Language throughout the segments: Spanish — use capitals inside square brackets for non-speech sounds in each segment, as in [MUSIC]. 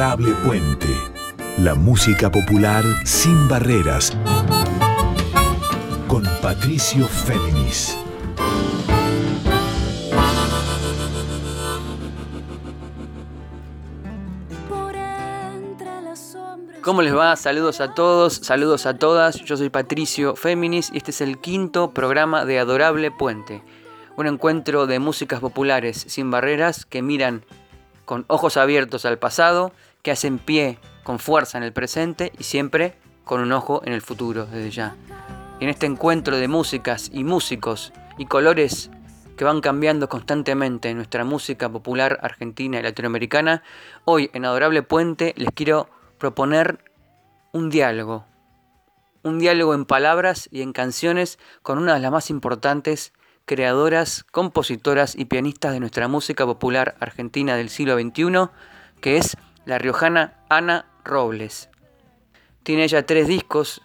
Adorable Puente. La música popular sin barreras. Con Patricio Féminis. ¿Cómo les va? Saludos a todos, saludos a todas. Yo soy Patricio Féminis y este es el quinto programa de Adorable Puente. Un encuentro de músicas populares sin barreras que miran con ojos abiertos al pasado, que hacen pie con fuerza en el presente y siempre con un ojo en el futuro desde ya. en este encuentro de músicas y músicos y colores que van cambiando constantemente en nuestra música popular argentina y latinoamericana, hoy en Adorable Puente les quiero proponer un diálogo. Un diálogo en palabras y en canciones con una de las más importantes creadoras, compositoras y pianistas de nuestra música popular argentina del siglo XXI, que es la riojana Ana Robles. Tiene ella tres discos,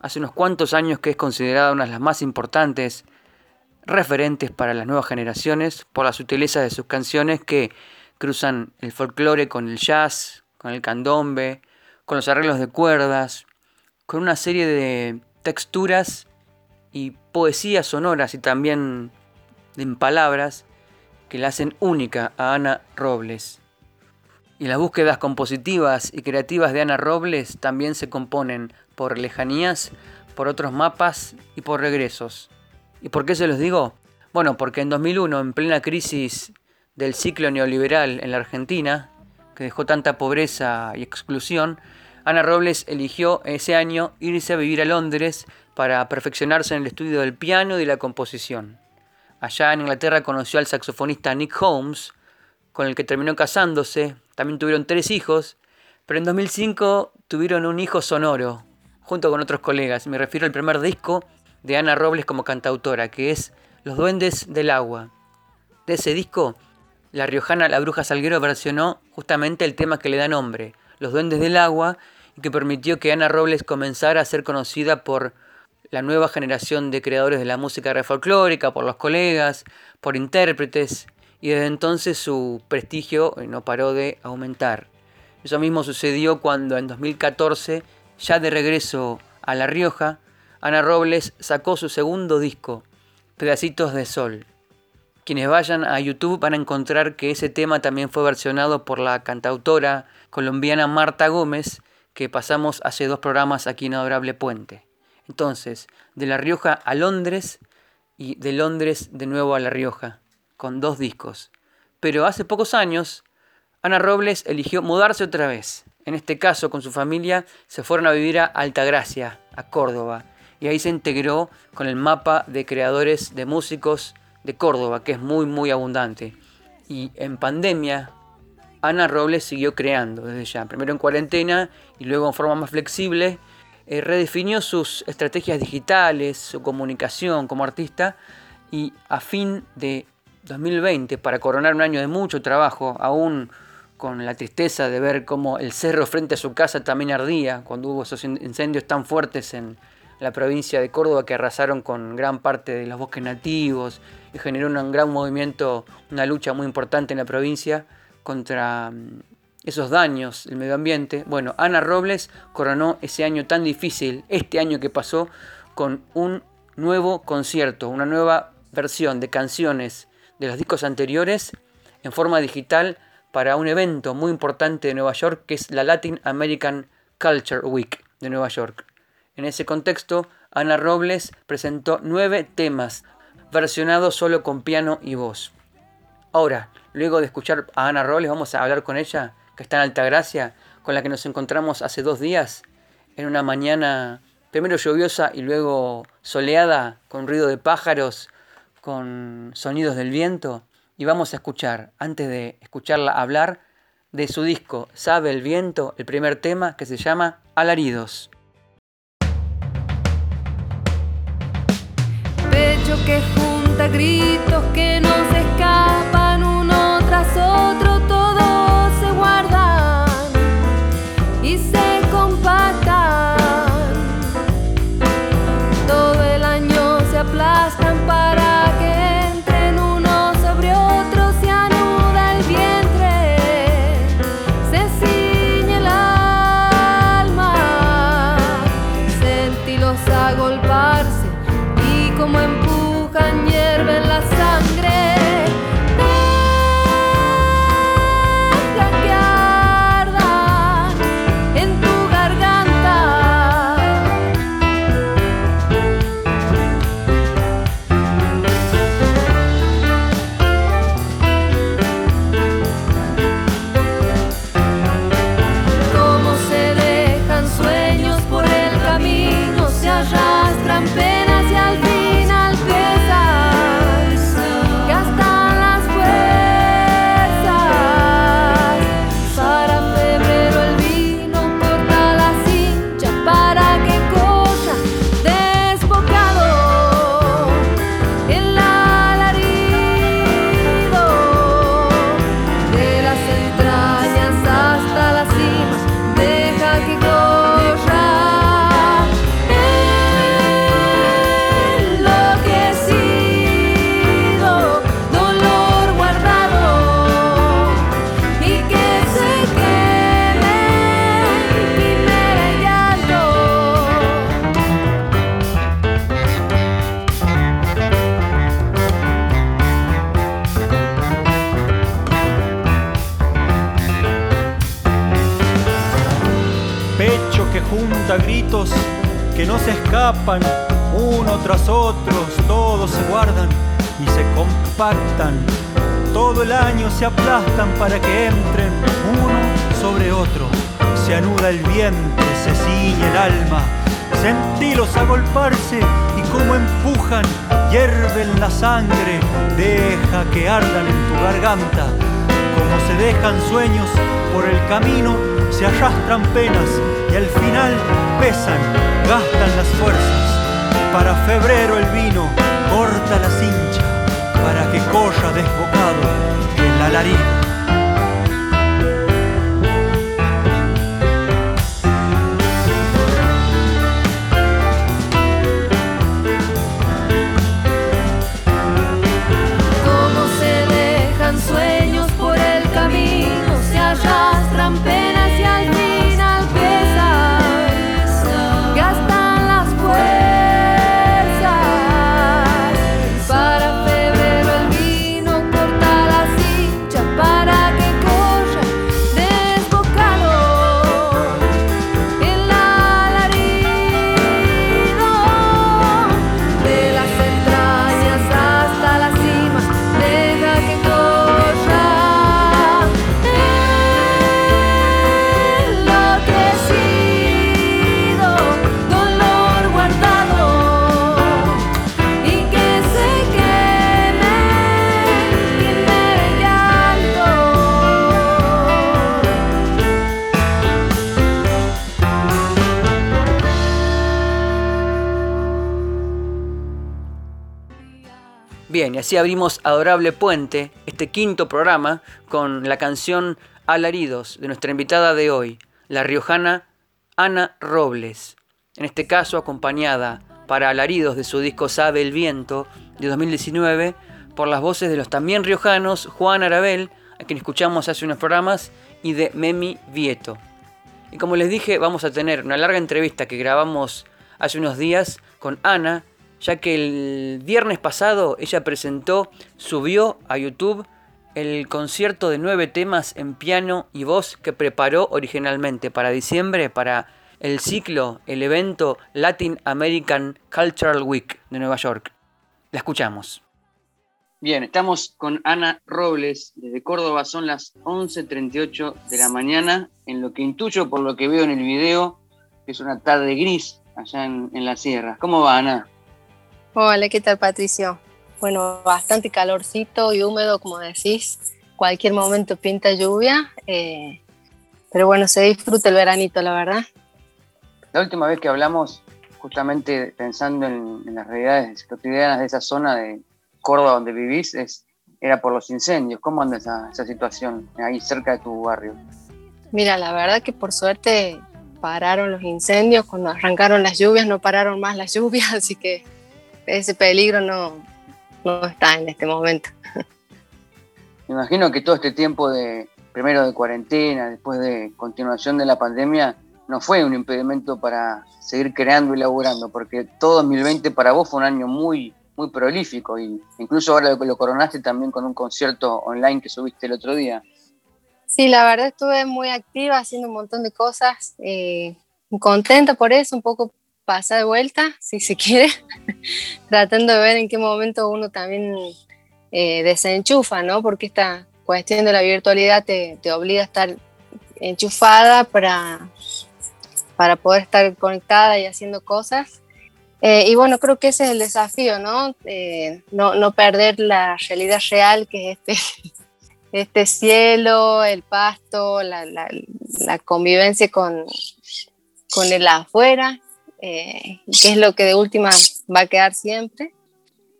hace unos cuantos años que es considerada una de las más importantes referentes para las nuevas generaciones por la sutileza de sus canciones que cruzan el folclore con el jazz, con el candombe, con los arreglos de cuerdas, con una serie de texturas y poesías sonoras y también en palabras que la hacen única a Ana Robles. Y las búsquedas compositivas y creativas de Ana Robles también se componen por lejanías, por otros mapas y por regresos. ¿Y por qué se los digo? Bueno, porque en 2001, en plena crisis del ciclo neoliberal en la Argentina, que dejó tanta pobreza y exclusión, Ana Robles eligió ese año irse a vivir a Londres para perfeccionarse en el estudio del piano y de la composición. Allá en Inglaterra conoció al saxofonista Nick Holmes, con el que terminó casándose, también tuvieron tres hijos, pero en 2005 tuvieron un hijo sonoro, junto con otros colegas. Me refiero al primer disco de Ana Robles como cantautora, que es Los Duendes del Agua. De ese disco, la riojana La Bruja Salguero versionó justamente el tema que le da nombre, Los Duendes del Agua, y que permitió que Ana Robles comenzara a ser conocida por la nueva generación de creadores de la música folclórica, por los colegas, por intérpretes, y desde entonces su prestigio eh, no paró de aumentar. Eso mismo sucedió cuando en 2014, ya de regreso a La Rioja, Ana Robles sacó su segundo disco, Pedacitos de Sol. Quienes vayan a YouTube van a encontrar que ese tema también fue versionado por la cantautora colombiana Marta Gómez, que pasamos hace dos programas aquí en Adorable Puente. Entonces, de La Rioja a Londres y de Londres de nuevo a La Rioja, con dos discos. Pero hace pocos años, Ana Robles eligió mudarse otra vez. En este caso, con su familia, se fueron a vivir a Altagracia, a Córdoba, y ahí se integró con el mapa de creadores de músicos de Córdoba, que es muy, muy abundante. Y en pandemia, Ana Robles siguió creando desde ya, primero en cuarentena y luego en forma más flexible eh, redefinió sus estrategias digitales, su comunicación como artista y a fin de 2020, para coronar un año de mucho trabajo, aún con la tristeza de ver cómo el cerro frente a su casa también ardía, cuando hubo esos incendios tan fuertes en la provincia de Córdoba que arrasaron con gran parte de los bosques nativos y generó un gran movimiento, una lucha muy importante en la provincia contra mm, esos daños del medio ambiente. Bueno, Ana Robles coronó ese año tan difícil, este año que pasó, con un nuevo concierto, una nueva versión de canciones de los discos anteriores en forma digital para un evento muy importante de Nueva York que es la Latin American Culture Week de Nueva York. En ese contexto, Ana Robles presentó nueve temas versionados solo con piano y voz. Ahora, luego de escuchar a Ana Robles, vamos a hablar con ella que está en Altagracia, con la que nos encontramos hace dos días, en una mañana primero lluviosa y luego soleada, con ruido de pájaros, con sonidos del viento. Y vamos a escuchar, antes de escucharla hablar, de su disco Sabe el viento, el primer tema que se llama Alaridos. Pecho que junta gritos que no se escapan uno tras otro. Alarido. Así abrimos Adorable Puente, este quinto programa, con la canción Alaridos de nuestra invitada de hoy, la riojana Ana Robles. En este caso acompañada para Alaridos de su disco Sabe el Viento de 2019 por las voces de los también riojanos Juan Arabel, a quien escuchamos hace unos programas, y de Memi Vieto. Y como les dije, vamos a tener una larga entrevista que grabamos hace unos días con Ana, ya que el viernes pasado ella presentó, subió a YouTube el concierto de nueve temas en piano y voz que preparó originalmente para diciembre para el ciclo, el evento Latin American Cultural Week de Nueva York. La escuchamos. Bien, estamos con Ana Robles desde Córdoba, son las 11.38 de la mañana, en lo que intuyo por lo que veo en el video, que es una tarde gris allá en, en la sierra. ¿Cómo va Ana? Hola, ¿qué tal Patricio? Bueno, bastante calorcito y húmedo, como decís. Cualquier momento pinta lluvia, eh, pero bueno, se disfruta el veranito, la verdad. La última vez que hablamos, justamente pensando en, las realidades cotidianas de esa zona de Córdoba donde vivís, es, era por los incendios. ¿Cómo anda esa, esa situación ahí cerca de tu barrio? Mira, la verdad que por suerte pararon los incendios, cuando arrancaron las lluvias no pararon más las [LAUGHS] lluvias, así que ese peligro no, no está en este momento. Me imagino que todo este tiempo de, primero de cuarentena, después de continuación de la pandemia, no fue un impedimento para seguir creando y laburando, porque todo 2020 para vos fue un año muy, muy prolífico, y incluso ahora lo, lo coronaste también con un concierto online que subiste el otro día. Sí, la verdad estuve muy activa haciendo un montón de cosas, eh, contenta por eso, un poco pasa de vuelta, si se quiere, [LAUGHS] tratando de ver en qué momento uno también eh, desenchufa, ¿no? Porque esta cuestión de la virtualidad te, te obliga a estar enchufada para, para poder estar conectada y haciendo cosas. Eh, y bueno, creo que ese es el desafío, ¿no? Eh, no, no, perder la realidad real que es este, [LAUGHS] este cielo, el pasto, la, la, la convivencia con, con el afuera eh, es lo que de última va a quedar siempre.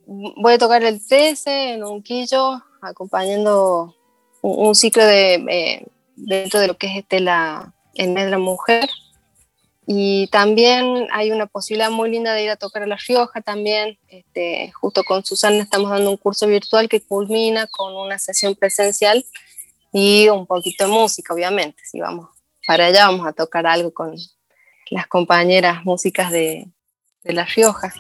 Voy a tocar el 13 en un quillo, acompañando un, ciclo de, eh, dentro de lo que es este la, el la mujer. Y también hay una posibilidad muy linda de ir a tocar a La Rioja también. Este, justo con Susana estamos dando un curso virtual que culmina con una sesión presencial y un poquito de música, obviamente. Si vamos para allá, vamos a tocar algo con, las compañeras músicas de, de La Rioja.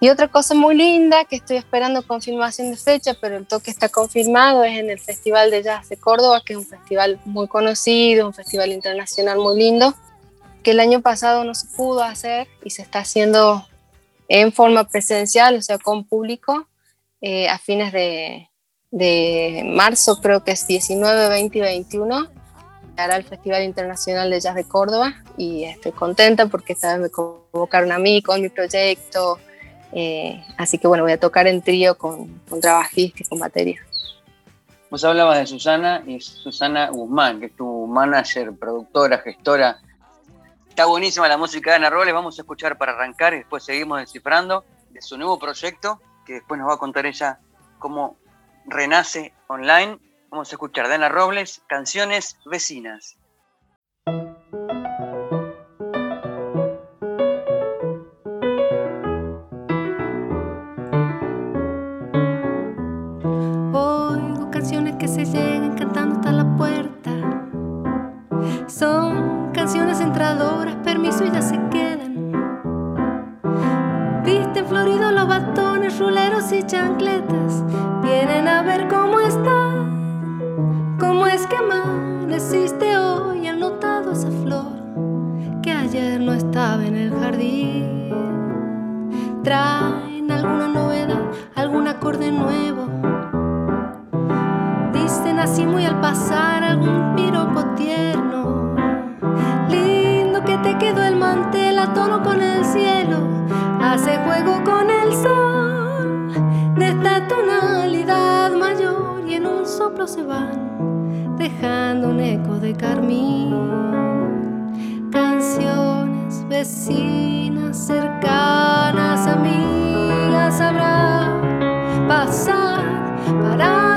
Y otra cosa muy linda que estoy esperando confirmación de fecha, pero el toque está confirmado, es en el Festival de Jazz de Córdoba, que es un festival muy conocido, un festival internacional muy lindo, que el año pasado no se pudo hacer y se está haciendo en forma presencial, o sea, con público, eh, a fines de, de, marzo, creo que es 19, 20 y 21, el Festival Internacional de Jazz de Córdoba y estoy contenta porque esta vez me convocaron a mí con mi proyecto, eh, así que bueno, voy a tocar en trío con, con trabajista y con batería. Vos hablabas de Susana y Susana Guzmán, que es tu manager, productora, gestora. Está buenísima la música de Ana Robles, vamos a escuchar para arrancar y después seguimos descifrando de su nuevo proyecto, que después nos va a contar ella cómo renace online. Vamos a escuchar de Ana Robles, canciones vecinas. permiso y ya se quedan. Viste floridos los bastones, ruleros y chancletas. Vienen a ver amaneciste hoy. Han notado esa flor que ayer no estaba en el jardín. Traen alguna novedad, algún acorde nuevo. Dicen así muy al pasar dejando un eco de carmín. Canciones vecinas, cercanas, amigas habrá pasar para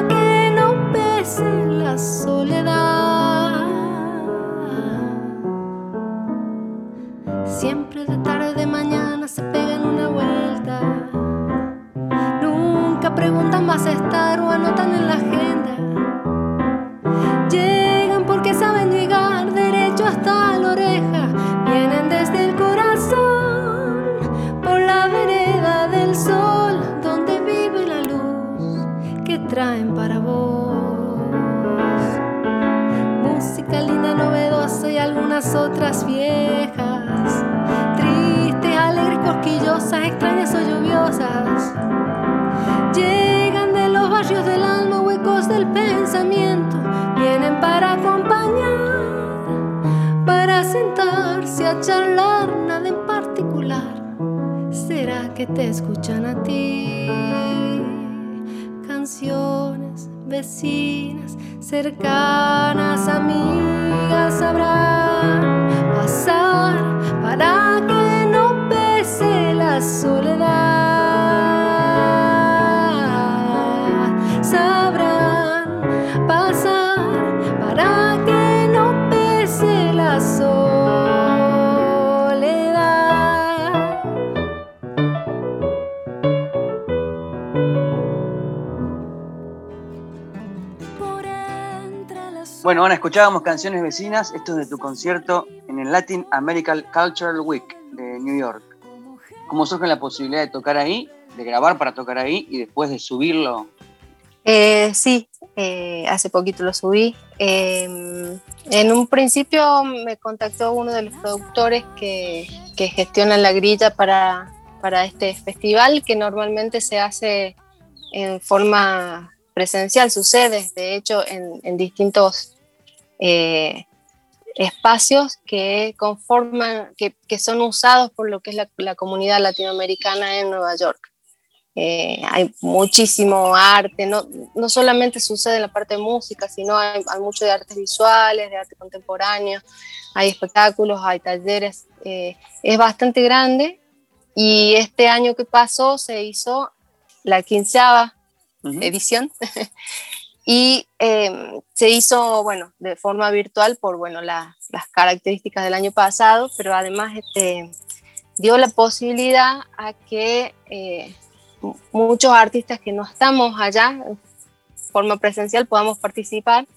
charlar, nada en particular. ¿Será que te escuchan a ti? Canciones, vecinas, cercanas, amigas, sabrán pasar para que soledad. Bueno, Ana, escuchábamos canciones vecinas. Esto es de tu concierto en el Latin American Cultural Week de New York. ¿Cómo surge la posibilidad de tocar ahí, de grabar para tocar ahí y después de subirlo? Eh, sí, eh, hace poquito lo subí. Em, en un principio me contactó uno de los productores que, que gestionan la grilla para, para, este festival, que normalmente se hace en forma presencial, sucede, de hecho, en, distintos eh, espacios que conforman, que, que, son usados por lo que es la, la comunidad latinoamericana en Nueva York. Eh, hay muchísimo arte, no, no, solamente sucede en la parte de música, sino hay, hay, mucho de artes visuales, de arte contemporáneo, hay espectáculos, hay talleres, eh, es bastante grande y este año que pasó se hizo la quinceava edición. [LAUGHS] Y eh, se hizo, bueno, de forma virtual por, bueno, la, las características del año pasado, pero además este, dio la posibilidad a que eh, muchos artistas que no estamos allá forma presencial podamos participar.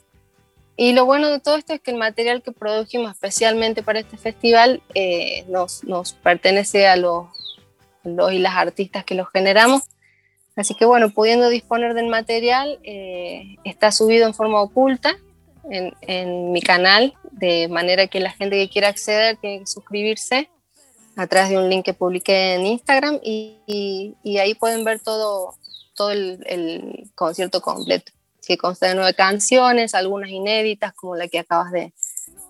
Y lo bueno de todo esto es que el material que produjimos especialmente para este festival eh, nos, nos, pertenece a los, los y las artistas que los generamos Así que bueno, pudiendo disponer del material, eh, está subido en forma oculta en, mi canal, de manera que la gente que quiera acceder tiene que suscribirse a través de un link que publiqué en Instagram y, ahí pueden ver todo, todo el, concierto completo, que consta de nueve canciones, algunas inéditas como la que acabas de,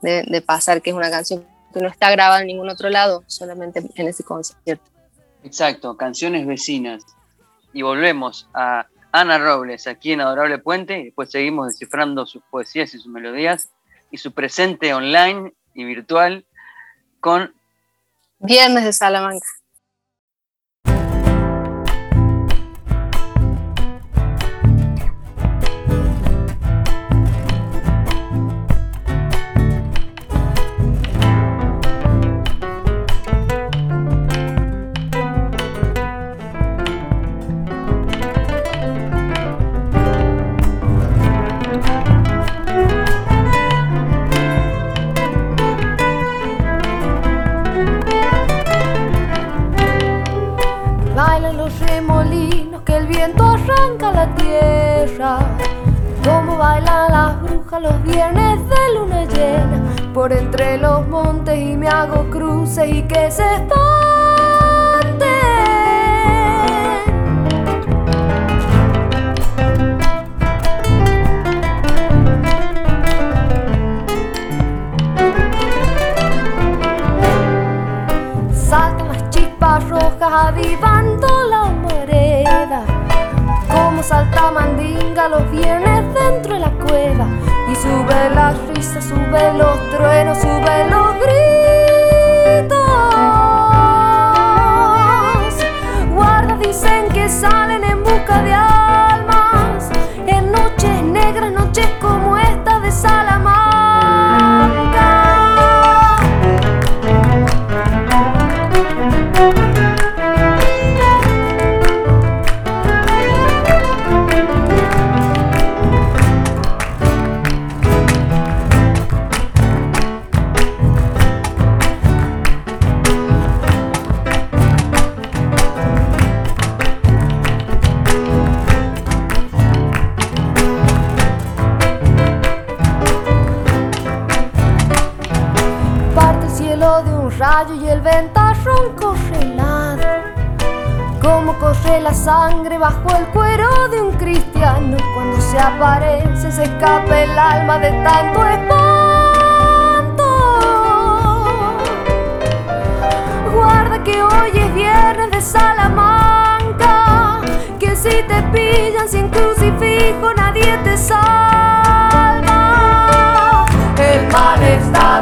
de pasar, que es una canción que no está grabada en ningún otro lado, solamente en ese concierto. Exacto, canciones vecinas. Y volvemos a Ana Robles, aquí en Adorable Puente, y después seguimos descifrando sus poesías y sus melodías y su presente online y virtual con Viernes de Salamanca. Los viernes de luna llena, por entre los montes y me hago cruces y que se espanten. Saltan las chispas rojas avivando la humareda. Como salta mandinga los viernes dentro de la cueva y sube la risa, sube los truenos, sube los gritos. Bajo el cuero de un cristiano. Cuando se aparece, se escapa el alma de tanto espanto. Guarda que hoy es viernes de Salamanca. Que si te pillan sin crucifijo, nadie te salva. El mal está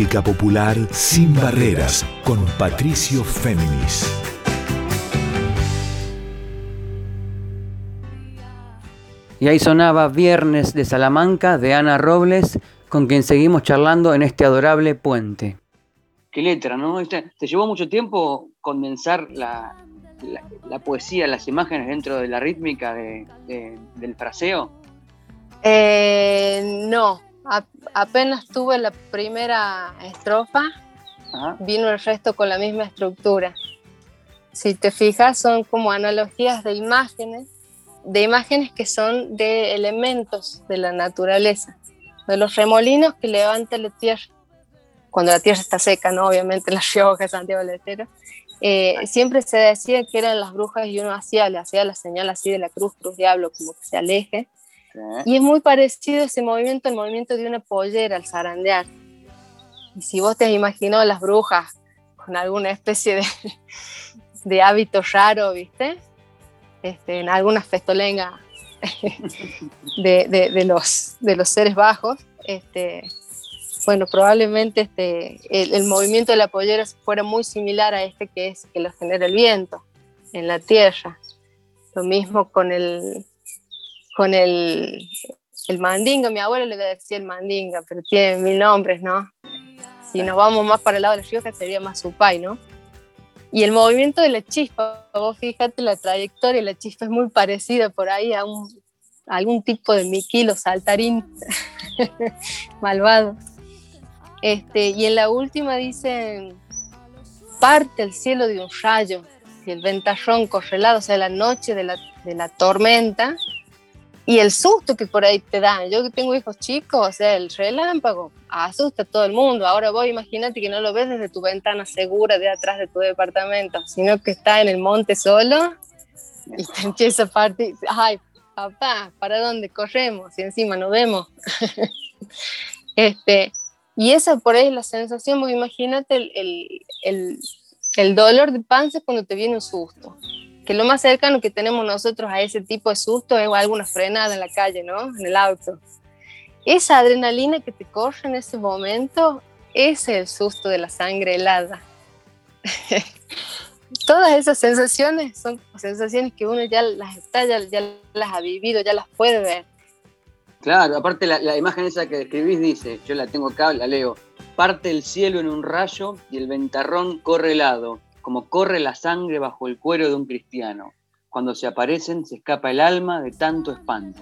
música popular sin barreras con Patricio Féminis. Y ahí sonaba Viernes de Salamanca de Ana Robles, con quien seguimos charlando en este adorable puente. qué letra, ¿no? ¿Te, llevó mucho tiempo condensar la, poesía, las imágenes dentro de la rítmica del fraseo? Eh, no, apenas tuve la primera estrofa, vino el resto con la misma estructura. Si te fijas, son como analogías de imágenes, de imágenes que son de elementos de la naturaleza, de los remolinos que levanta la tierra cuando la tierra está seca, ¿no? Obviamente La Rioja, Santiago del Estero, eh, siempre se decía que eran las brujas y uno hacía, le hacía la señal así de la cruz, cruz diablo, como que se aleje. Y es muy parecido ese movimiento al movimiento de una pollera al zarandear. Y si vos te has imaginado las brujas con alguna especie de, [LAUGHS] de hábito raro, ¿viste? Este, en alguna festolenga [LAUGHS] de, de, de, los, de los seres bajos, este, bueno, probablemente este, el, movimiento de la pollera fuera muy similar a este que es que lo genera el viento en la tierra. Lo mismo con el, con el, el mandinga. Mi abuelo le decía el mandinga, pero tiene mil nombres, ¿no? Si nos vamos más para el lado de la Rioja sería más supay, ¿no? Y el movimiento de la chispa, vos fíjate la trayectoria, la chispa es muy parecida por ahí a, un, a algún tipo de miquilo saltarín [LAUGHS] malvado. Este, y en la última dicen, parte el cielo de un rayo y el ventarrón correlado, o sea, la noche de la, de la tormenta, y el susto que por ahí te dan. Yo que tengo hijos chicos, o sea, el relámpago asusta a todo el mundo. Ahora vos imagínate que no lo ves desde tu ventana segura de atrás de tu departamento, sino que está en el monte solo y te empieza a partir. Ay, papá, ¿para dónde corremos? Y encima no vemos. [LAUGHS] este, y esa por ahí es la sensación, porque imagínate el, el, el, dolor de panza cuando te viene un susto. Que lo más cercano que tenemos nosotros a ese tipo de susto es alguna frenada en la calle, ¿no? En el auto. Esa adrenalina que te corre en ese momento es el susto de la sangre helada. [LAUGHS] Todas esas sensaciones son sensaciones que uno ya las está, ya las ha vivido, ya las puede ver. Claro, aparte la, imagen esa que escribís dice, yo la tengo acá, la leo, parte el cielo en un rayo y el ventarrón corre helado, como corre la sangre bajo el cuero de un cristiano. Cuando se aparecen se escapa el alma de tanto espanto.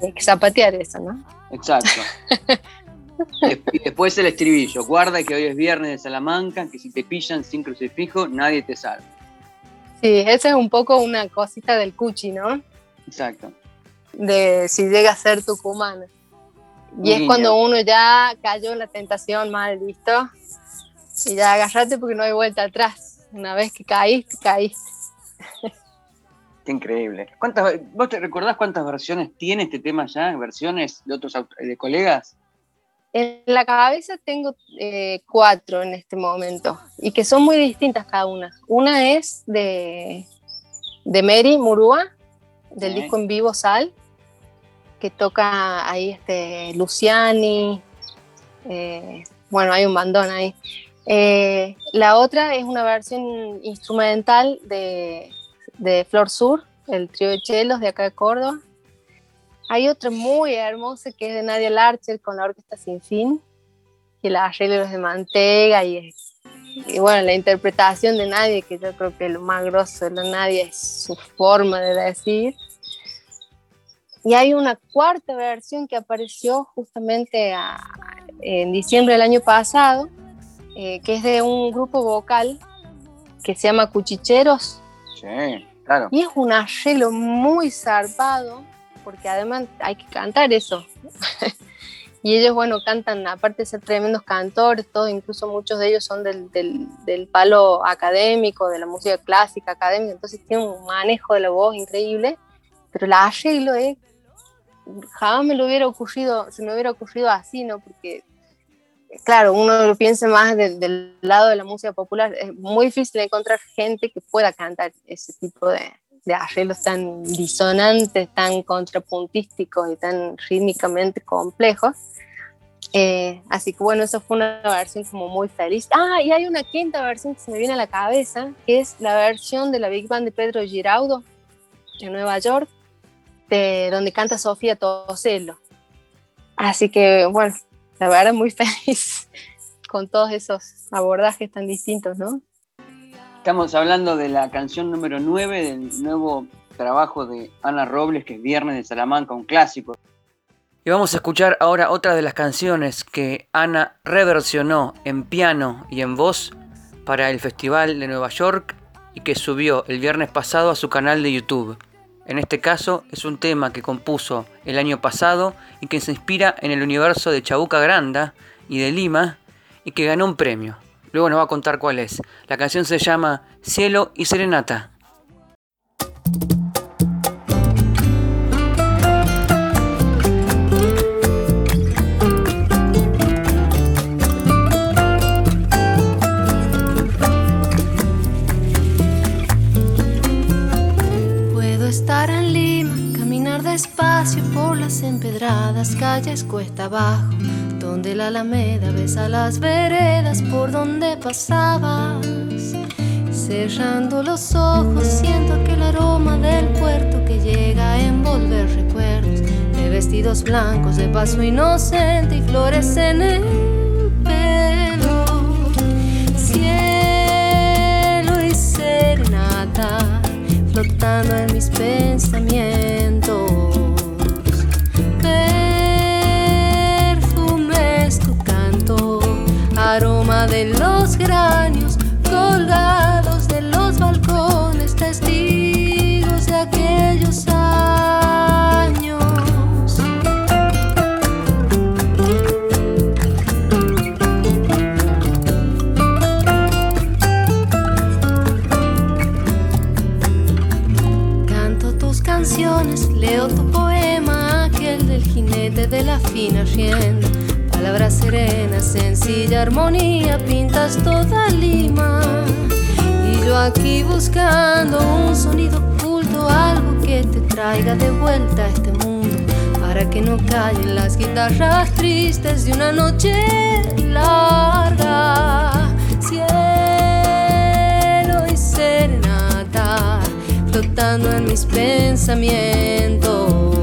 Hay que zapatear eso, ¿no? Exacto. [LAUGHS] y después el estribillo, guarda que hoy es viernes de Salamanca, que si te pillan sin crucifijo nadie te salva. Sí, esa es un poco una cosita del cuchi, ¿no? Exacto de si llega a ser tucumana. Y es cuando uno ya cayó en la tentación, mal, ¿listo? Y ya agarrate porque no hay vuelta atrás. Una vez que caíste, caíste. Qué increíble. ¿Cuántas, ¿Vos te recordás cuántas versiones tiene este tema ya? ¿Versiones de otros de colegas? En la cabeza tengo eh, cuatro en este momento y que son muy distintas cada una. Una es de, de Mary Murúa, del disco en vivo Sal, que toca ahí este Luciani, eh, bueno, hay un bandón ahí. Eh, la otra es una versión instrumental de, de, Flor Sur, el trío de chelos de acá de Córdoba. Hay otra muy hermosa que es de Nadia Larcher con la Orquesta Sin Fin, que la arreglos de Mantega y, y, bueno, la interpretación de Nadia, que yo creo que lo más grosso de la Nadia es su forma de decir. Y hay una cuarta versión que apareció justamente en diciembre del año pasado, eh, que es de un grupo vocal que se llama Cuchicheros. Sí, claro. Y es un arreglo muy zarpado, porque además hay que cantar eso. [LAUGHS] y ellos, bueno, cantan, aparte de ser tremendos cantores, todo, incluso muchos de ellos son del, del, del, palo académico, de la música clásica académica, entonces tienen un manejo de la voz increíble, pero el arreglo es jamás me lo hubiera ocurrido, se me hubiera ocurrido así, ¿no? Porque, claro, uno lo piensa más del lado de la música popular, es muy difícil encontrar gente que pueda cantar ese tipo de, de arreglos tan disonantes, tan contrapuntísticos y tan rítmicamente complejos. Eh, así que bueno, eso fue una versión como muy feliz. Ah, y hay una quinta versión que se me viene a la cabeza, que es la versión de la Big Band de Pedro Giraudo de Nueva York, de donde canta Sofía Toselo. Así que, bueno, la verdad muy [LAUGHS] feliz con todos esos abordajes tan distintos, ¿no? Estamos hablando de la canción número 9 del nuevo trabajo de Ana Robles, que es Viernes de Salamanca, un clásico. Y vamos a escuchar ahora otra de las canciones que Ana reversionó en piano y en voz para el Festival de Nueva York y que subió el viernes pasado a su canal de YouTube. En este caso es un tema que compuso el año pasado y que se inspira en el universo de Chabuca Granda y de Lima y que ganó un premio. Luego nos va a contar cuál es. La canción se llama Cielo y Serenata. Las empedradas calles cuesta abajo donde la alameda besa las veredas por donde pasabas. Cerrando los ojos siento aquel aroma del puerto que llega a envolver recuerdos de vestidos blancos, de paso inocente y flores en el pelo. Cielo y serenata flotando en mis pensamientos. Aroma de los granios colgados de los balcones, testigos de aquellos años. Canto tus canciones, leo tu poema, aquel del jinete de la fina rienda Palabras serenas, sencilla armonía, pintas toda Lima. Y yo aquí buscando un sonido oculto, algo que te traiga de vuelta a este mundo, para que no callen las guitarras tristes de una noche larga. Cielo y serenata, flotando en mis pensamientos.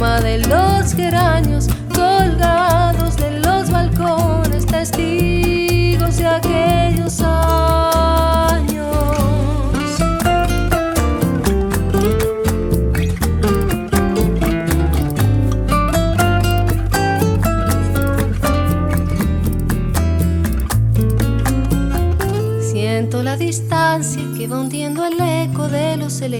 De los geranios colgados de los balcones, testigos de aquellos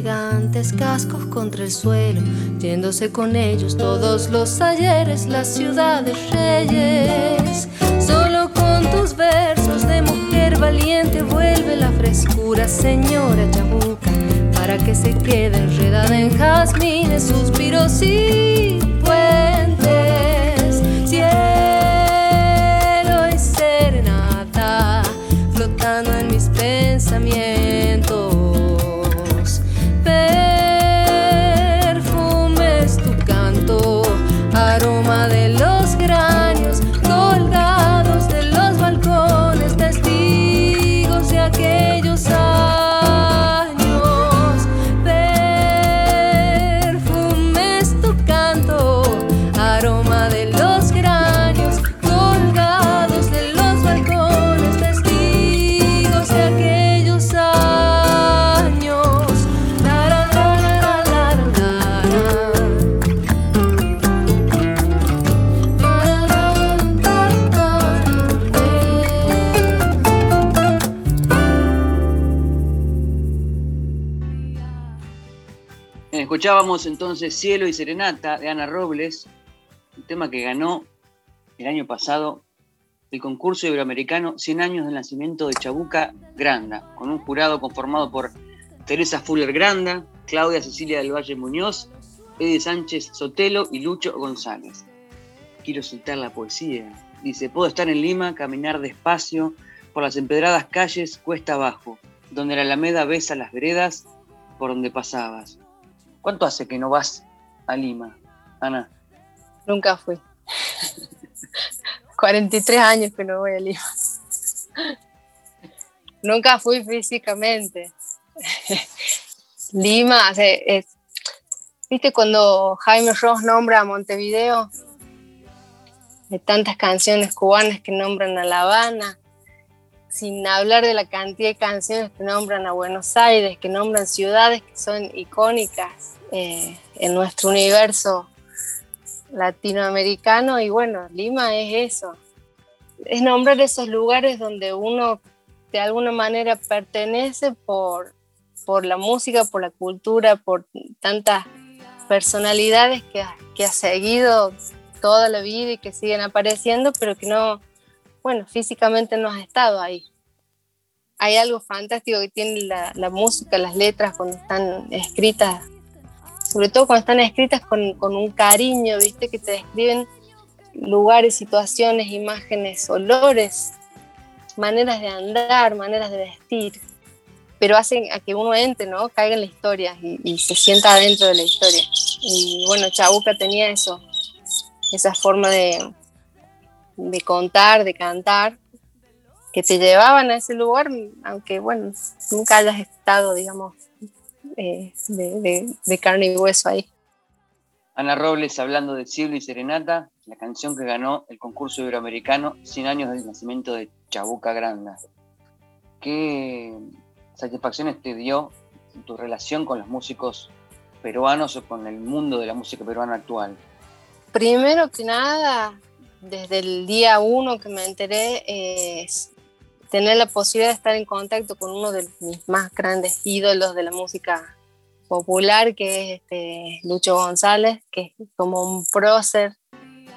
elegantes cascos contra el suelo, yéndose con ellos todos los ayeres, las ciudades reyes. Solo con tus versos de mujer valiente vuelve la frescura, señora Chabuca, para que se quede enredada en jazmines, suspiros y Entonces Cielo y Serenata de Ana Robles, un tema que ganó el año pasado el concurso iberoamericano 100 años del nacimiento de Chabuca Granda, con un jurado conformado por Teresa Fuller Granda, Claudia Cecilia del Valle Muñoz, Eddie Sánchez Sotelo y Lucho González. Quiero citar la poesía. Dice, puedo estar en Lima, caminar despacio por las empedradas calles cuesta abajo, donde la alameda besa las veredas por donde pasabas. ¿Cuánto hace que no vas a Lima, Ana? Nunca fui. 43 años que no voy a Lima. Nunca fui físicamente. Lima, ¿Viste cuando Jaime Ross nombra a Montevideo? De tantas canciones cubanas que nombran a La Habana, sin hablar de la cantidad de canciones que nombran a Buenos Aires, que nombran ciudades que son icónicas eh, en nuestro universo latinoamericano. Y bueno, Lima es eso, es nombrar esos lugares donde uno de alguna manera pertenece por, por la música, por la cultura, por tantas personalidades que que ha seguido toda la vida y que siguen apareciendo, pero que no, bueno, físicamente no has estado ahí. Hay algo fantástico que tiene la, la música, las letras cuando están escritas, sobre todo cuando están escritas con, con un cariño, viste, que te describen lugares, situaciones, imágenes, olores, maneras de andar, maneras de vestir pero hacen a que uno entre, ¿no? Caiga en la historia y, se sienta adentro de la historia. Y bueno, Chabuca tenía eso, esa forma de, de contar, de cantar, que te llevaban a ese lugar, aunque bueno, nunca hayas estado, digamos, eh, de, carne y hueso ahí. Ana Robles hablando de Cielo y Serenata, la canción que ganó el concurso iberoamericano 100 años del nacimiento de Chabuca Granda. ¿Qué, satisfacciones te dio tu relación con los músicos peruanos o con el mundo de la música peruana actual? Primero que nada, desde el día uno que me enteré, es tener la posibilidad de estar en contacto con uno de mis más grandes ídolos de la música popular, que es este Lucho González, que es como un prócer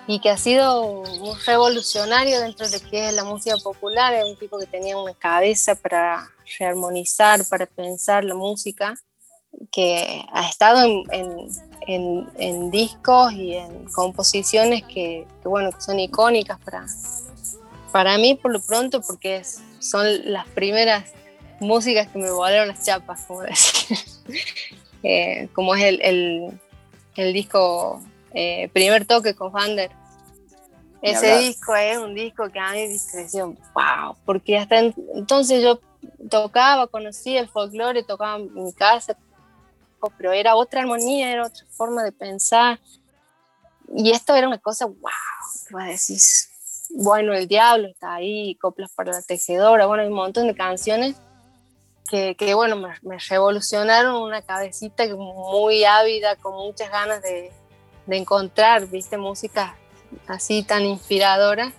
y que ha sido un revolucionario dentro de que es la música popular, es un tipo que tenía una cabeza para rearmonizar, para pensar la música, que ha estado en, en, en, discos y en composiciones que, que, bueno, que son icónicas para, para mí por lo pronto, porque son las primeras músicas que me volaron las chapas, como [LAUGHS] decir. eh, como es el, el, el disco eh, primer toque con Fander. Ese disco es un disco que a mí me decía, wow, porque hasta entonces yo tocaba, conocía el folclore, tocaba en mi casa, pero era otra armonía, era otra forma de pensar. Y esto era una cosa, wow, vas a decir, bueno, el diablo está ahí, coplas para la tejedora, bueno, hay un montón de canciones que, que bueno, me, me, revolucionaron una cabecita muy ávida, con muchas ganas de, de encontrar, viste, música así tan inspiradora.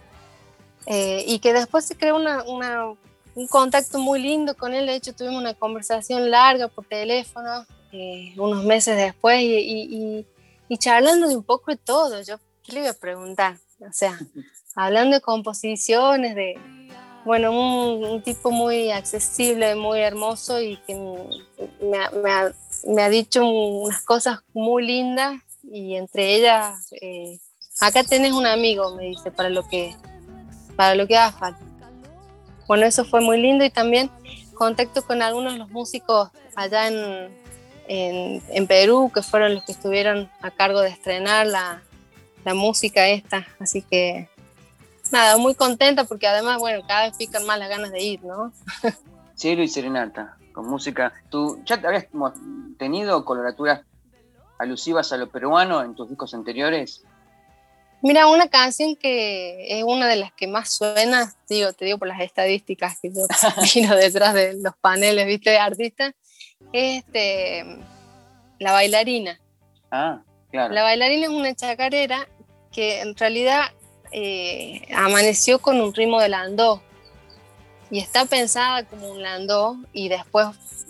Eh, y que después se creó una, una, un contacto muy lindo con él. De hecho, tuvimos una conversación larga por teléfono eh, unos meses después y, y, y, charlando de un poco de todo. Yo, ¿qué le iba a preguntar? O sea, [LAUGHS] hablando de composiciones, de, bueno, un, un tipo muy accesible, muy hermoso y que me, me, ha, me ha dicho unas cosas muy lindas y entre ellas, eh, acá tenés un amigo, me dice, para lo que, para lo que haga falta. Bueno, eso fue muy lindo y también contacto con algunos de los músicos allá en, en, en Perú, que fueron los que estuvieron a cargo de estrenar la, la música esta, así que nada, muy contenta porque además, bueno, cada vez pican más las ganas de ir, ¿no? Cielo y Serenata, con música. ¿Tú ya te habías tenido coloraturas alusivas a lo peruano en tus discos anteriores? Mira, una canción que es una de las que más suena, digo, te digo por las estadísticas que yo [LAUGHS] miro detrás de los paneles, viste, de artistas, este, La Bailarina. Ah, claro. La Bailarina es una chacarera que en realidad eh, amaneció con un ritmo de landó y está pensada como un landó y después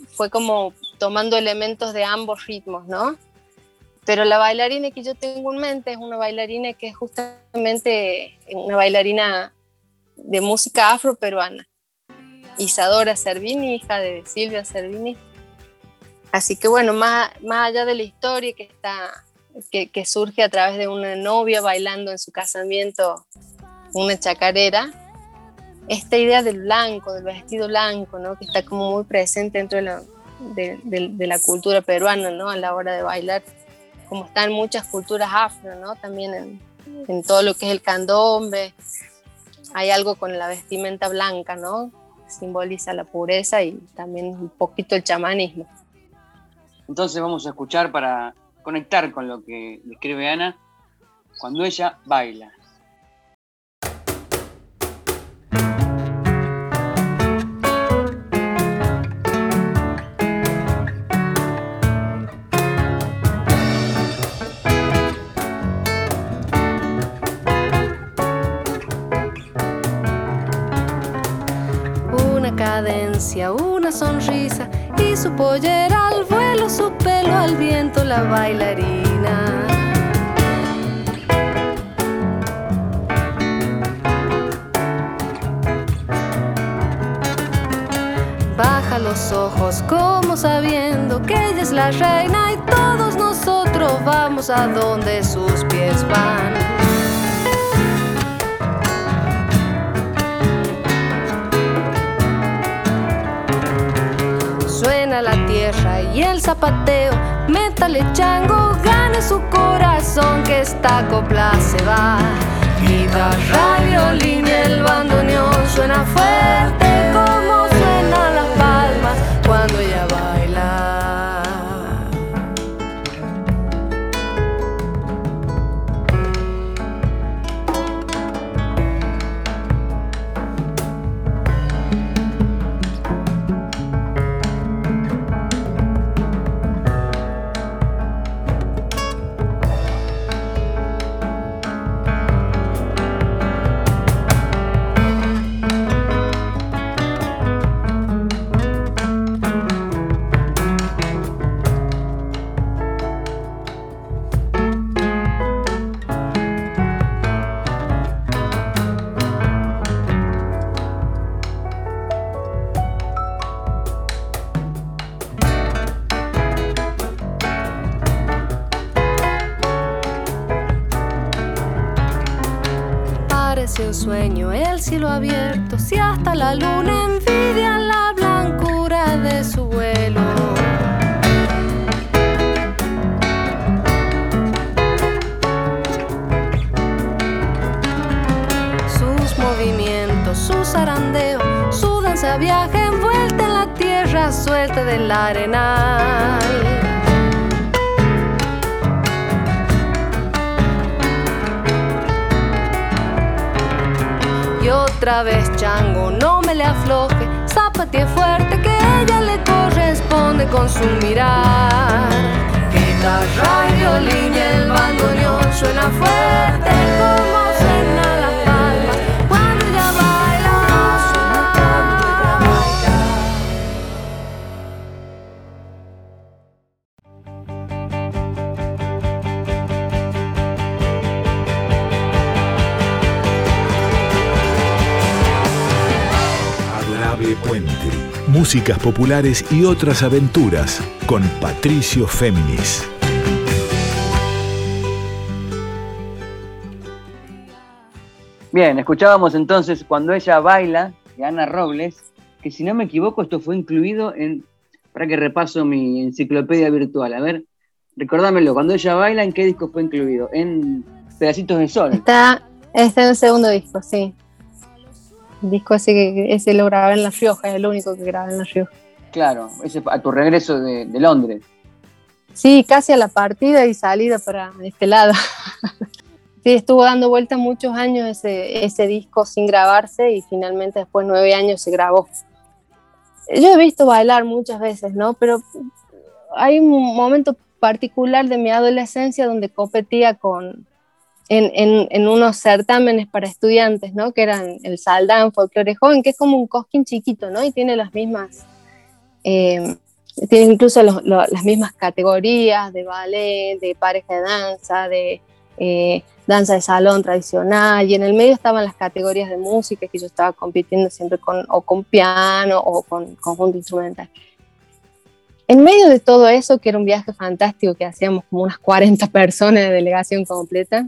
fue como tomando elementos de ambos ritmos, ¿no? Pero la bailarina que yo tengo en mente es una bailarina que es justamente una bailarina de música afro-peruana. Isadora Servini, hija de Silvia Servini. Así que bueno, más, más allá de la historia que, está, que, que surge a través de una novia bailando en su casamiento una chacarera, esta idea del blanco, del vestido blanco, ¿no? que está como muy presente dentro de la, de, de, de la cultura peruana ¿no? a la hora de bailar como están muchas culturas afro, ¿no? También en, en, todo lo que es el candombe, hay algo con la vestimenta blanca, ¿no? Simboliza la pureza y también un poquito el chamanismo. Entonces vamos a escuchar para conectar con lo que describe Ana cuando ella baila. Una cadencia, una sonrisa su pollera al vuelo, su pelo al viento, la bailarina. Baja los ojos como sabiendo que ella es la reina y todos nosotros vamos a donde sus pies van. Zapateo, métale chango, gane su corazón que esta copla se va. Guitarra, violín y el bandoneón suena fuerte hasta la luna afloje, fuerte que ella le corresponde con su mirar. Guitarra violín y el bandoneón suena fuerte como Músicas populares y otras aventuras con Patricio Féminis. Bien, escuchábamos entonces cuando ella baila de Ana Robles, que si no me equivoco esto fue incluido en, para que repaso mi enciclopedia virtual, a ver, recordámelo, cuando ella baila, ¿en qué disco fue incluido? En Pedacitos de Sol. Está, está en el segundo disco, sí. El disco ese que ese lo grabé en La Rioja, es el único que grabé en La Rioja. Claro, ese a tu regreso de, de Londres. Sí, casi a la partida y salida para este lado. [LAUGHS] sí, estuvo dando vueltas muchos años ese, ese disco sin grabarse y finalmente después de nueve años se grabó. Yo he visto bailar muchas veces, ¿no? Pero hay un momento particular de mi adolescencia donde competía con, en, en, en, unos certámenes para estudiantes, ¿no? Que eran el Saldán, Folklore Joven, que es como un cosquín chiquito, ¿no? Y tiene las mismas, eh, tiene incluso las mismas categorías de ballet, de pareja de danza, de eh, danza de salón tradicional, y en el medio estaban las categorías de música, que yo estaba compitiendo siempre con, o con piano o con conjunto instrumental. En medio de todo eso, que era un viaje fantástico, que hacíamos como unas 40 [LAUGHS] personas de delegación completa,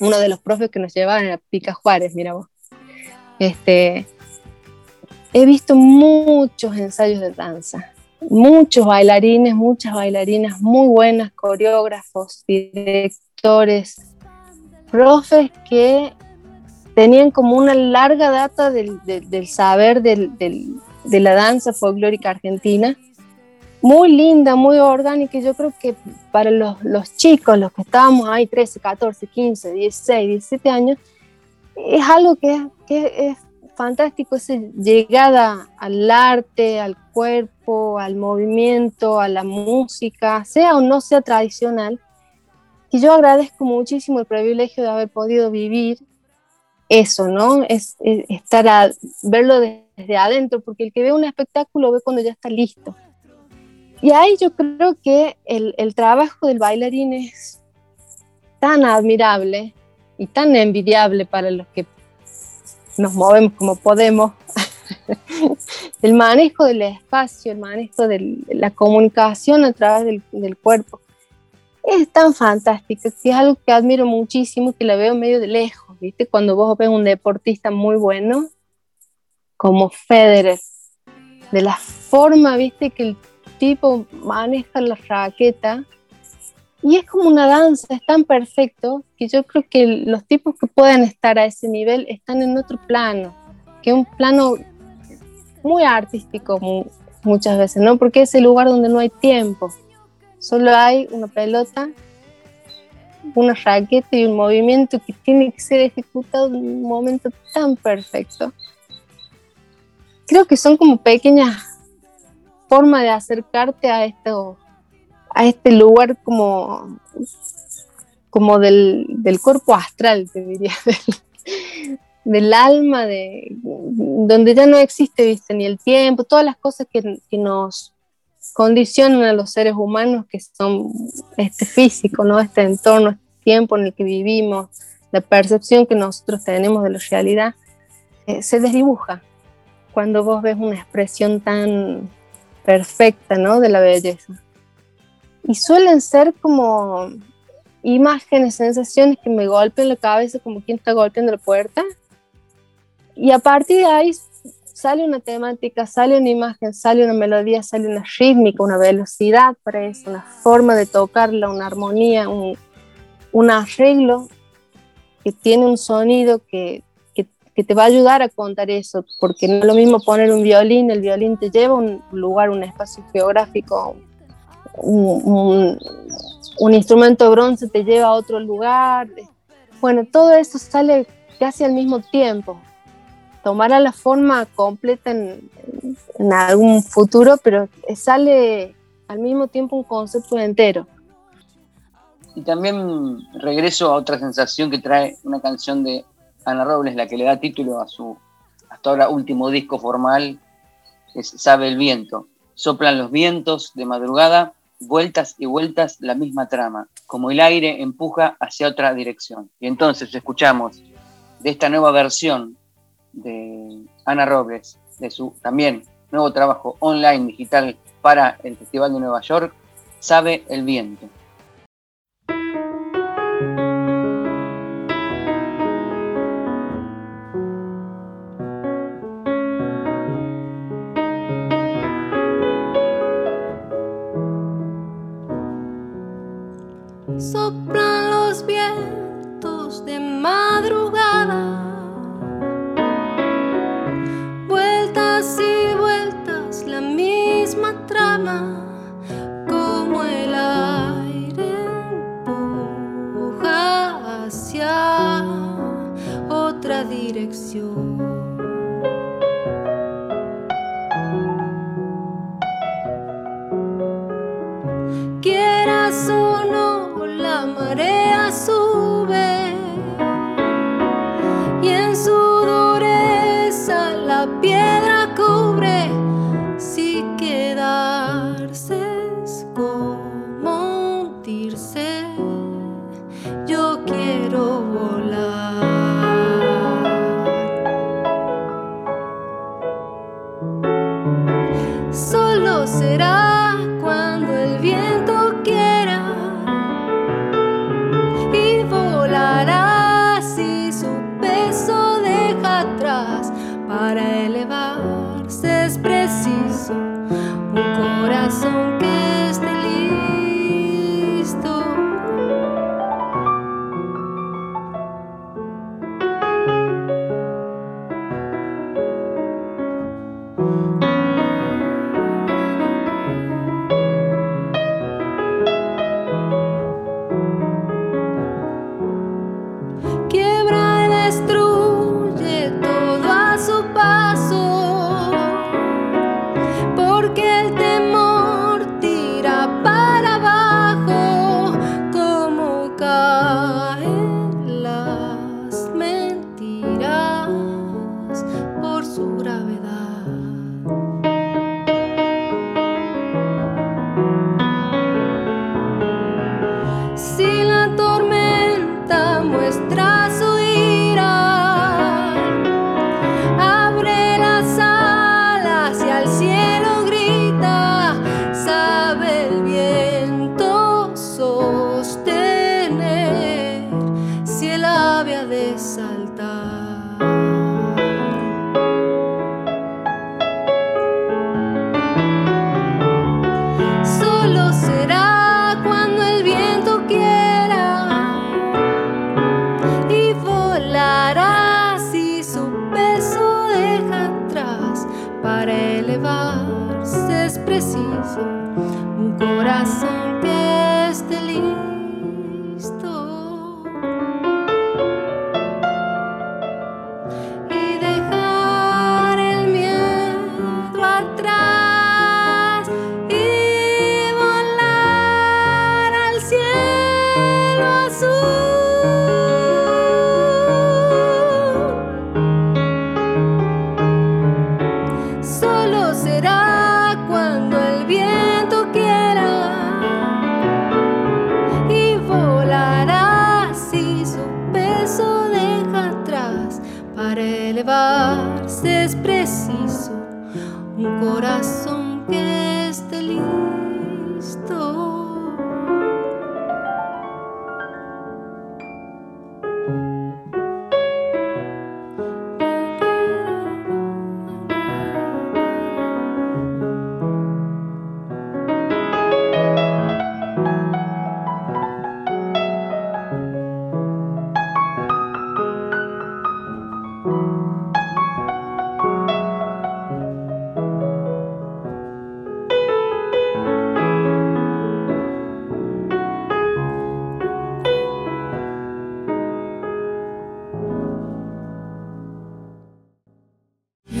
uno de los profes que nos llevaban era Pica Juárez, mira vos. Este, he visto muchos ensayos de danza, muchos bailarines, muchas bailarinas muy buenas, coreógrafos, directores, profes que tenían como una larga data del, del, saber del, de la danza folclórica argentina muy linda, muy orgánica. Y yo creo que para los, los chicos, los que estábamos ahí, 13, 14, 15, 16, 17 años, es algo que, que es fantástico, esa llegada al arte, al cuerpo, al movimiento, a la música, sea o no sea tradicional. Y yo agradezco muchísimo el privilegio de haber podido vivir eso, ¿no? Es, estar a verlo desde adentro, porque el que ve un espectáculo ve cuando ya está listo. Y ahí yo creo que el, el trabajo del bailarín es tan admirable y tan envidiable para los que nos movemos como podemos. [LAUGHS] el manejo del espacio, el manejo de la comunicación a través del, del, cuerpo es tan fantástico, es algo que admiro muchísimo, que la veo medio de lejos, ¿viste? Cuando vos ves un deportista muy bueno, como Federer, de la forma, ¿viste? Que el tipo maneja la raqueta, y es como una danza, es tan perfecto que yo creo que los tipos que pueden estar a ese nivel están en otro plano, que es un plano muy artístico muchas veces, ¿no? Porque es el lugar donde no hay tiempo, solo hay una pelota, una raqueta y un movimiento que tiene que ser ejecutado en un momento tan perfecto. Creo que son como pequeñas formas de acercarte a esto a este lugar como, como del, cuerpo astral, te diría, [LAUGHS] del, alma, de, donde ya no existe ¿viste? ni el tiempo, todas las cosas que, nos condicionan a los seres humanos que son este físico, ¿no? este entorno, este tiempo en el que vivimos, la percepción que nosotros tenemos de la realidad, eh, se desdibuja cuando vos ves una expresión tan perfecta ¿no? de la belleza y suelen ser como imágenes, sensaciones que me golpean la cabeza como quien está golpeando la puerta. Y a partir de ahí sale una temática, sale una imagen, sale una melodía, sale una rítmica, una velocidad para eso, una forma de tocarla, una armonía, un, un arreglo que tiene un sonido que, que, te va a ayudar a contar eso, porque no es lo mismo poner un violín, el violín te lleva a un lugar, un espacio geográfico, un, instrumento de bronce te lleva a otro lugar. Bueno, todo eso sale casi al mismo tiempo. Tomará la forma completa en, algún futuro, pero sale al mismo tiempo un concepto entero. Y también regreso a otra sensación que trae una canción de Ana Robles, la que le da título a su hasta ahora último disco formal, es Sabe el viento. Soplan los vientos de madrugada vueltas y vueltas la misma trama, como el aire empuja hacia otra dirección. Y entonces escuchamos de esta nueva versión de Ana Robles, de su también nuevo trabajo online digital para el Festival de Nueva York, Sabe el viento. dirección. Quieras o no, la marea azul. Saltar. Solo será cuando el viento quiera y volará si su peso deja atrás. Para elevarse es preciso un corazón que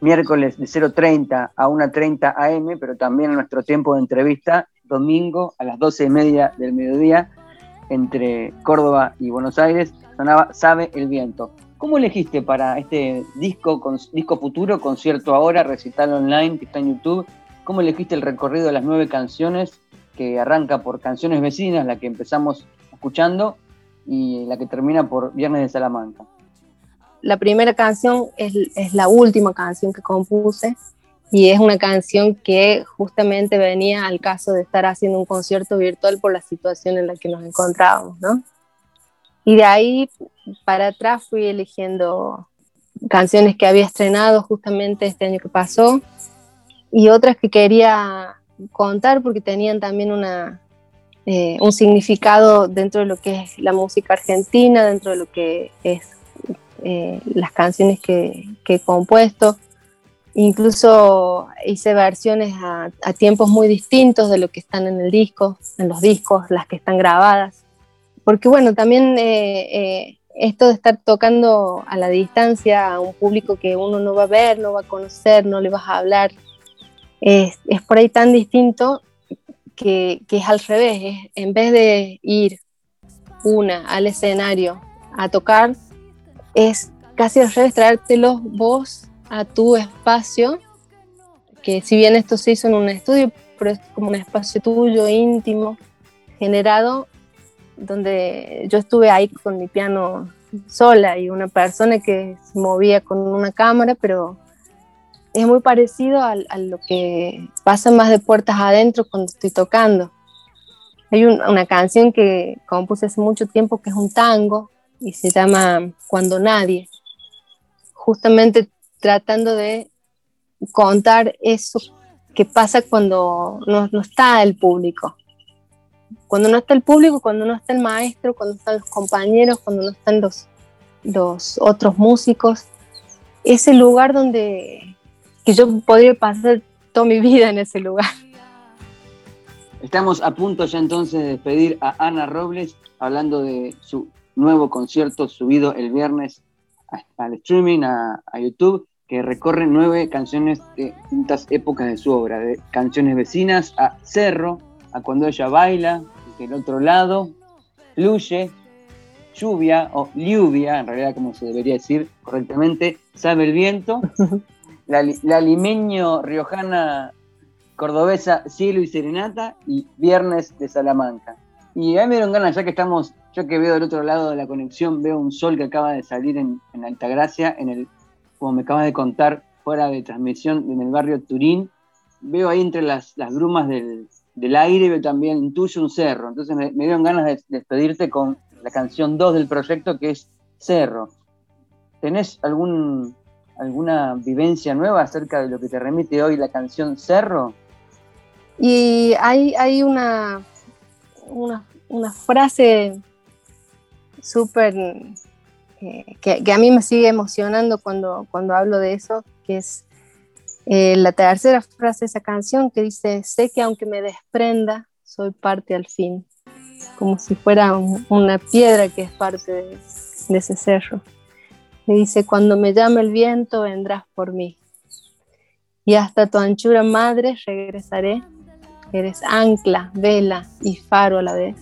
miércoles de 0.30 a 1.30 am, pero también nuestro tiempo de entrevista, domingo a las 12 y media del mediodía, entre Córdoba y Buenos Aires, sonaba Sabe el Viento. ¿Cómo elegiste para este disco, disco futuro, concierto ahora, recital online que está en YouTube? ¿Cómo elegiste el recorrido de las nueve canciones que arranca por Canciones Vecinas, la que empezamos escuchando, y la que termina por Viernes de Salamanca. La primera canción es, la última canción que compuse y es una canción que justamente venía al caso de estar haciendo un concierto virtual por la situación en la que nos encontrábamos, ¿no? Y de ahí para atrás fui eligiendo canciones que había estrenado justamente este año que pasó y otras que quería contar porque tenían también una, eh, un significado dentro de lo que es la música argentina, dentro de lo que es eh, las canciones que, he compuesto. Incluso hice versiones a, tiempos muy distintos de lo que están en el disco, en los discos, las que están grabadas. Porque bueno, también eh, esto de estar tocando a la distancia a un público que uno no va a ver, no va a conocer, no le vas a hablar, es, por ahí tan distinto que, es al revés. en vez de ir una al escenario a tocar, es casi al revés, traértelo vos a tu espacio, que si bien esto se hizo en un estudio, pero es como un espacio tuyo, íntimo, generado, donde yo estuve ahí con mi piano sola y una persona que se movía con una cámara, pero es muy parecido a, lo que pasa más de puertas adentro cuando estoy tocando. Hay una canción que compuse hace mucho tiempo que es un tango y se llama Cuando Nadie, justamente tratando de contar eso que pasa cuando no, está el público. Cuando no está el público, cuando no está el maestro, cuando están los compañeros, cuando no están los, los otros músicos. Ese lugar donde que yo podría pasar toda mi vida en ese lugar. Estamos a punto ya entonces de despedir a Ana Robles hablando de su nuevo concierto subido el viernes al streaming, a, YouTube, que recorre nueve canciones de distintas épocas de su obra, de canciones vecinas a Cerro, a Cuando ella baila, del otro lado, Fluye, lluvia o lluvia, en realidad como se debería decir correctamente, sabe el viento. [LAUGHS] La, la limeño riojana cordobesa Cielo y Serenata y Viernes de Salamanca. Y a mí me dieron ganas, ya que estamos, yo que veo del otro lado de la conexión, veo un sol que acaba de salir en, en Altagracia, en el, como me acabas de contar, fuera de transmisión, en el barrio Turín. Veo ahí entre las, las brumas del, del aire, veo también, intuyo un cerro. Entonces me, me dieron ganas de despedirte con la canción 2 del proyecto, que es Cerro. ¿Tenés algún, alguna vivencia nueva acerca de lo que te remite hoy la canción Cerro? Y hay, hay una, una, una frase súper eh, que, a mí me sigue emocionando cuando, cuando hablo de eso, que es eh, la tercera frase de esa canción que dice, sé que aunque me desprenda, soy parte al fin, como si fuera un, una piedra que es parte de, de ese cerro. Y dice, cuando me llame el viento, vendrás por mí. Y hasta tu anchura madre regresaré Eres ancla, vela y faro a la vez.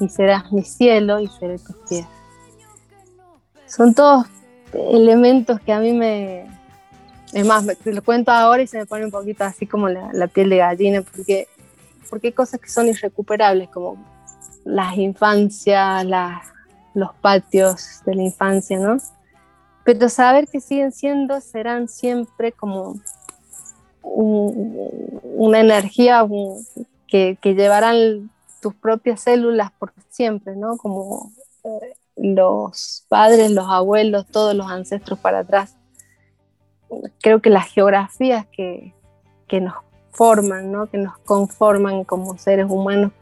Y serás mi cielo y seré tus pies. Son todos elementos que a mí me... Es más, me, lo cuento ahora y se me pone un poquito así como la, piel de gallina, porque, porque hay cosas que son irrecuperables, como las infancias, los patios de la infancia, ¿no? Pero saber que siguen siendo, serán siempre como un, una energía que, llevarán tus propias células por siempre, ¿no? Como eh, los padres, los abuelos, todos los ancestros para atrás. Creo que las geografías que, nos forman, ¿no? que nos conforman como seres humanos,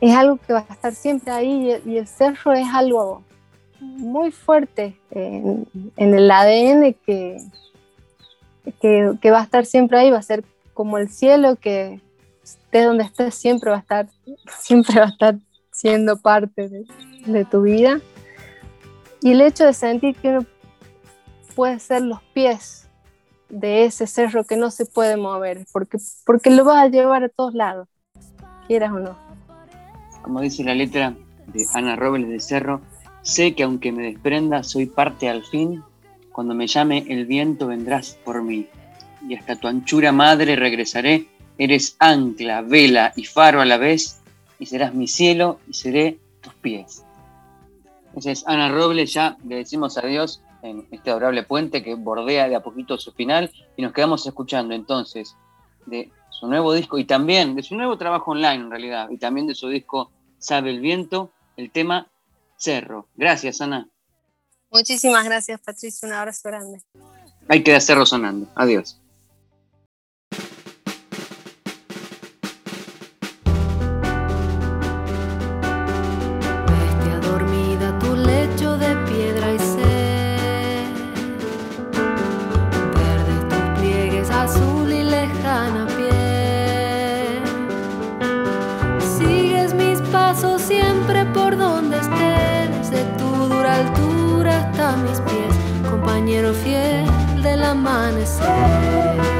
es algo que va a estar siempre ahí y el cerro es algo muy fuerte en el ADN que, que, que, va a estar siempre ahí, va a ser como el cielo que esté donde estés siempre va a estar, [LAUGHS] siempre va a estar siendo parte de, de tu vida. Y el hecho de sentir que uno puede ser los pies de ese cerro que no se puede mover, porque, porque lo vas a llevar a todos lados, quieras o no. Como dice la letra de Ana Robles de Cerro, sé que aunque me desprenda, soy parte al fin cuando me llame el viento vendrás por mí, y hasta tu anchura madre regresaré. Eres ancla, vela y faro a la vez, y serás mi cielo y seré tus pies. Esa es Ana Robles, ya le decimos adiós en este adorable puente que bordea de a poquito su final, y nos quedamos escuchando entonces de su nuevo disco y también de su nuevo trabajo online en realidad, y también de su disco Sabe el Viento, el tema Cerro. Gracias, Ana. Muchísimas gracias, Patricia. Un abrazo grande. Hay que hacerlo sonando. Adiós. Compañero fiel del amanecer.